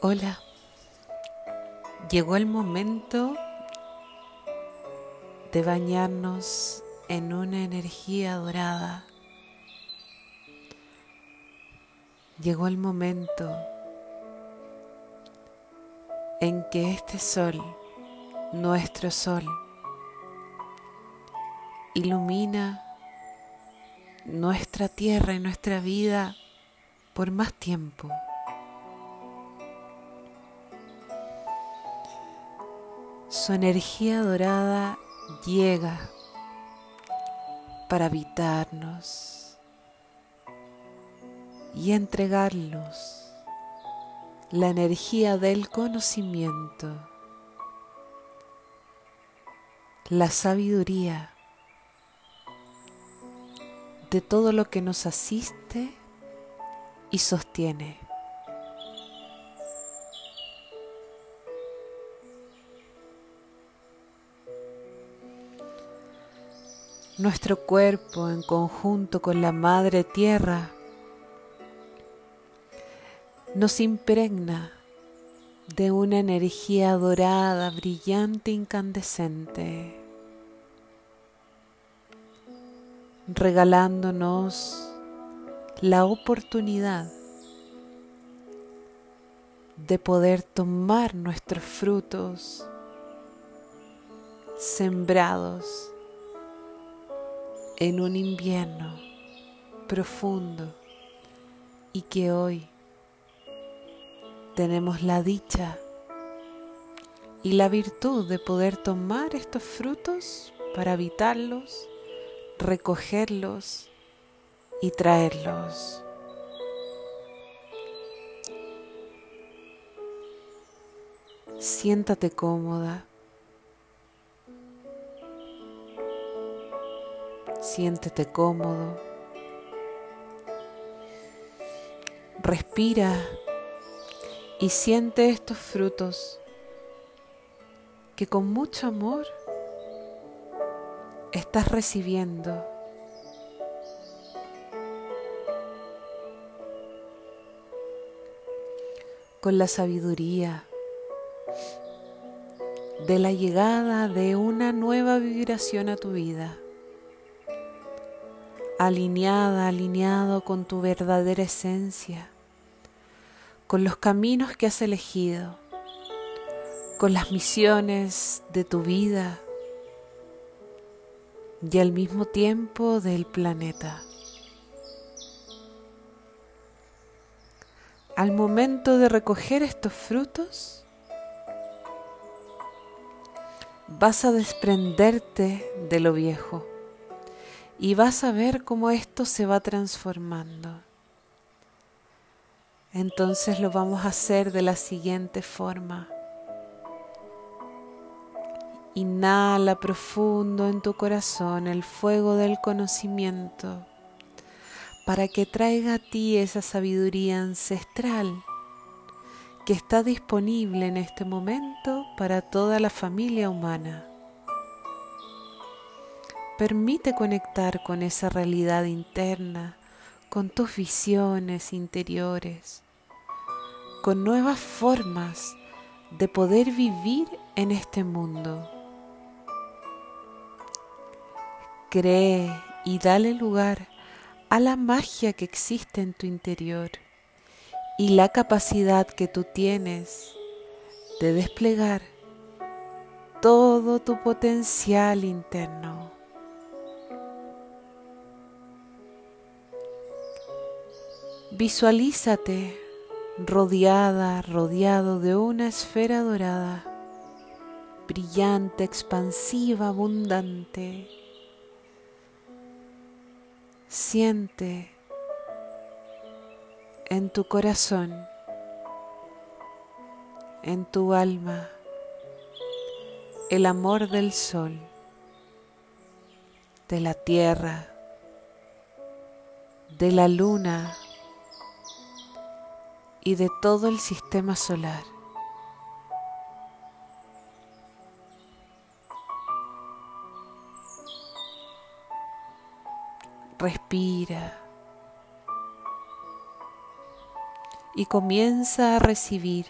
Hola, llegó el momento de bañarnos en una energía dorada. Llegó el momento en que este sol, nuestro sol, ilumina nuestra tierra y nuestra vida por más tiempo. Su energía dorada llega para habitarnos y entregarnos la energía del conocimiento, la sabiduría de todo lo que nos asiste y sostiene. Nuestro cuerpo en conjunto con la Madre Tierra nos impregna de una energía dorada, brillante, incandescente, regalándonos la oportunidad de poder tomar nuestros frutos sembrados en un invierno profundo y que hoy tenemos la dicha y la virtud de poder tomar estos frutos para habitarlos, recogerlos y traerlos. Siéntate cómoda. Siéntete cómodo. Respira y siente estos frutos que con mucho amor estás recibiendo. Con la sabiduría de la llegada de una nueva vibración a tu vida alineada, alineado con tu verdadera esencia, con los caminos que has elegido, con las misiones de tu vida y al mismo tiempo del planeta. Al momento de recoger estos frutos, vas a desprenderte de lo viejo y vas a ver cómo esto se va transformando. Entonces lo vamos a hacer de la siguiente forma. Inhala profundo en tu corazón el fuego del conocimiento para que traiga a ti esa sabiduría ancestral que está disponible en este momento para toda la familia humana. Permite conectar con esa realidad interna, con tus visiones interiores, con nuevas formas de poder vivir en este mundo. Cree y dale lugar a la magia que existe en tu interior y la capacidad que tú tienes de desplegar todo tu potencial interno. Visualízate rodeada, rodeado de una esfera dorada, brillante, expansiva, abundante. Siente en tu corazón, en tu alma, el amor del sol, de la tierra, de la luna, y de todo el sistema solar. Respira y comienza a recibir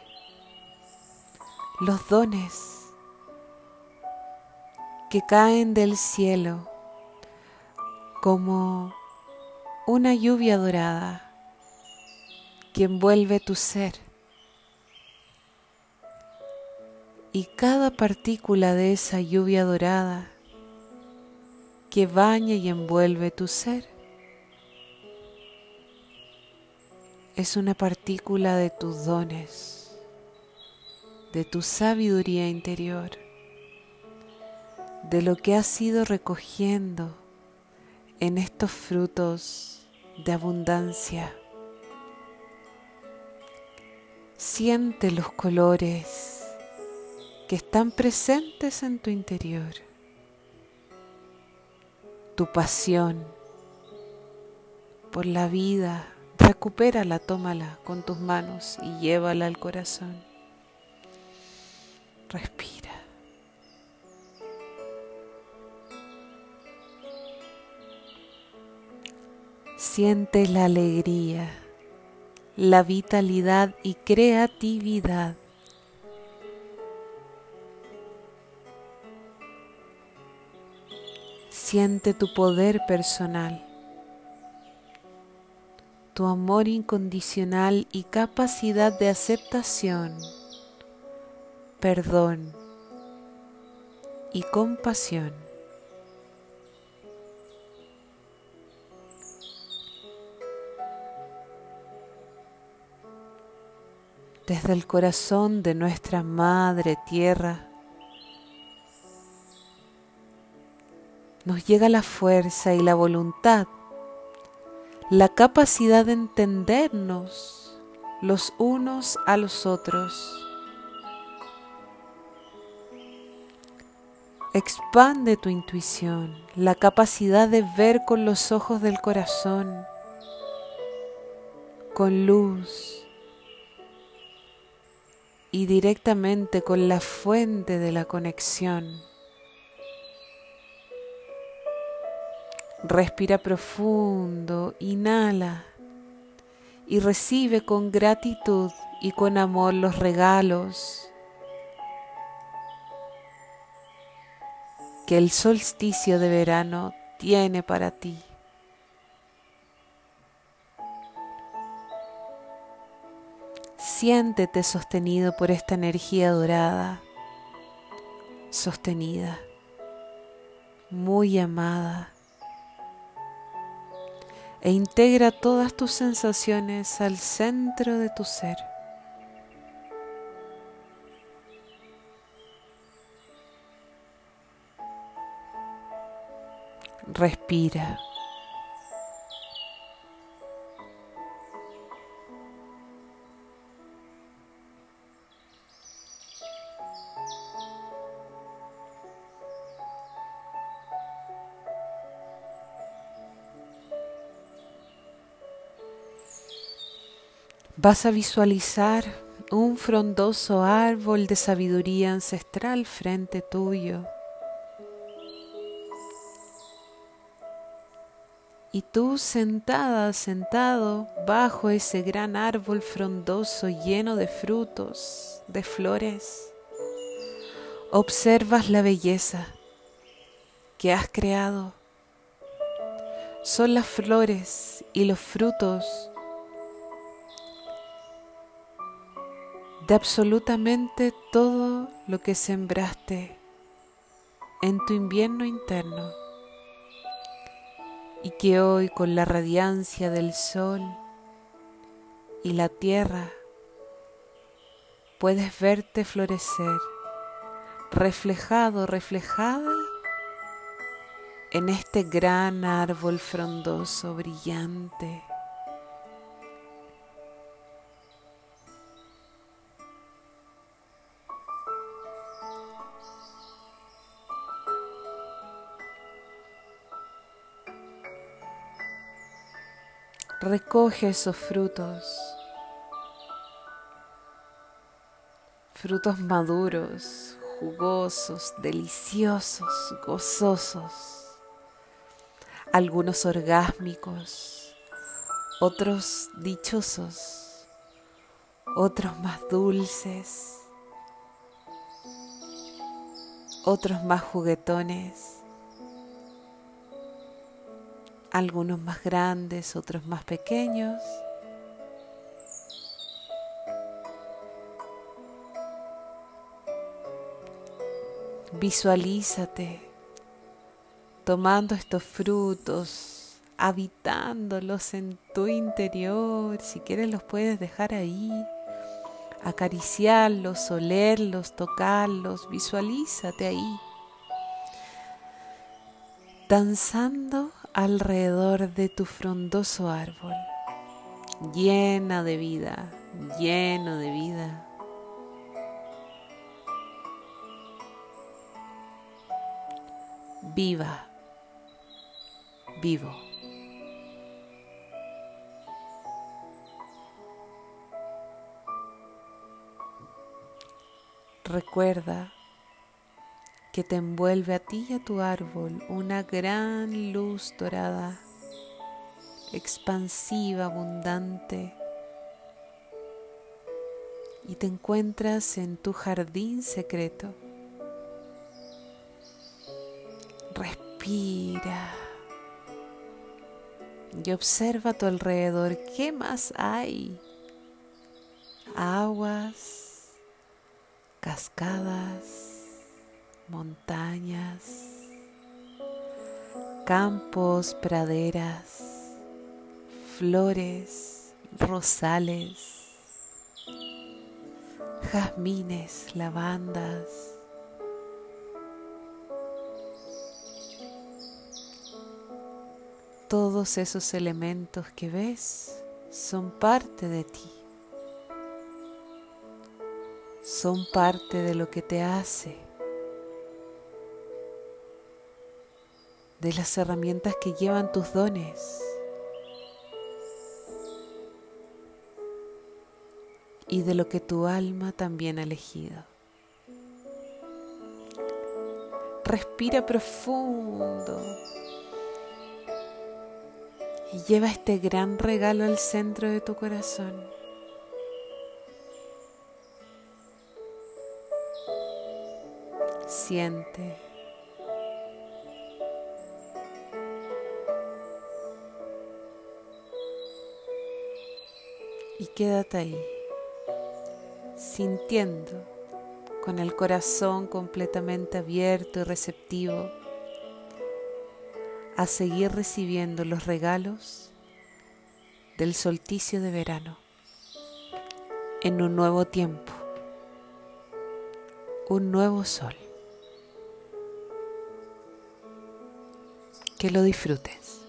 los dones que caen del cielo como una lluvia dorada que envuelve tu ser. Y cada partícula de esa lluvia dorada que baña y envuelve tu ser es una partícula de tus dones, de tu sabiduría interior, de lo que has ido recogiendo en estos frutos de abundancia. Siente los colores que están presentes en tu interior, tu pasión por la vida, recupérala, tómala con tus manos y llévala al corazón. Respira. Siente la alegría, la vitalidad y creatividad. Siente tu poder personal tu amor incondicional y capacidad de aceptación, perdón y compasión. Desde el corazón de nuestra Madre Tierra nos llega la fuerza y la voluntad la capacidad de entendernos los unos a los otros. Expande tu intuición, la capacidad de ver con los ojos del corazón, con luz y directamente con la fuente de la conexión. Respira profundo, inhala y recibe con gratitud y con amor los regalos que el solsticio de verano tiene para ti. Siéntete sostenido por esta energía dorada, sostenida, muy amada e integra todas tus sensaciones al centro de tu ser. Respira. Vas a visualizar un frondoso árbol de sabiduría ancestral frente tuyo. Y tú sentada, sentado bajo ese gran árbol frondoso lleno de frutos, de flores, observas la belleza que has creado. Son las flores y los frutos de absolutamente todo lo que sembraste en tu invierno interno. Y que hoy con la radiancia del sol y la tierra puedes verte florecer reflejado, reflejada en este gran árbol frondoso, brillante recoge esos frutos, frutos maduros, jugosos, deliciosos, gozosos, algunos orgásmicos, otros dichosos, otros más dulces, otros más juguetones, algunos más grandes, otros más pequeños. Visualízate tomando estos frutos, habitándolos en tu interior. Si quieres los puedes dejar ahí, acariciarlos, olerlos, tocarlos. Visualízate ahí. Danzando alrededor de tu frondoso árbol, llena de vida, lleno de vida. Viva vivo. Recuerda que te envuelve a ti y a tu árbol una gran luz dorada, expansiva, abundante, y te encuentras en tu jardín secreto. Respira y observa a tu alrededor qué más hay. Aguas, cascadas, montañas, campos, praderas, flores, rosales, jazmines, lavandas Todos esos elementos que ves son parte de ti. Son parte de lo que te hace. De las herramientas que llevan tus dones. Y de lo que tu alma también ha elegido. Respira profundo y lleva este gran regalo al centro de tu corazón. Siente. Y quédate ahí, sintiendo, con el corazón completamente abierto y receptivo a seguir recibiendo los regalos del solsticio de verano en un nuevo tiempo, un nuevo sol. Que lo disfrutes.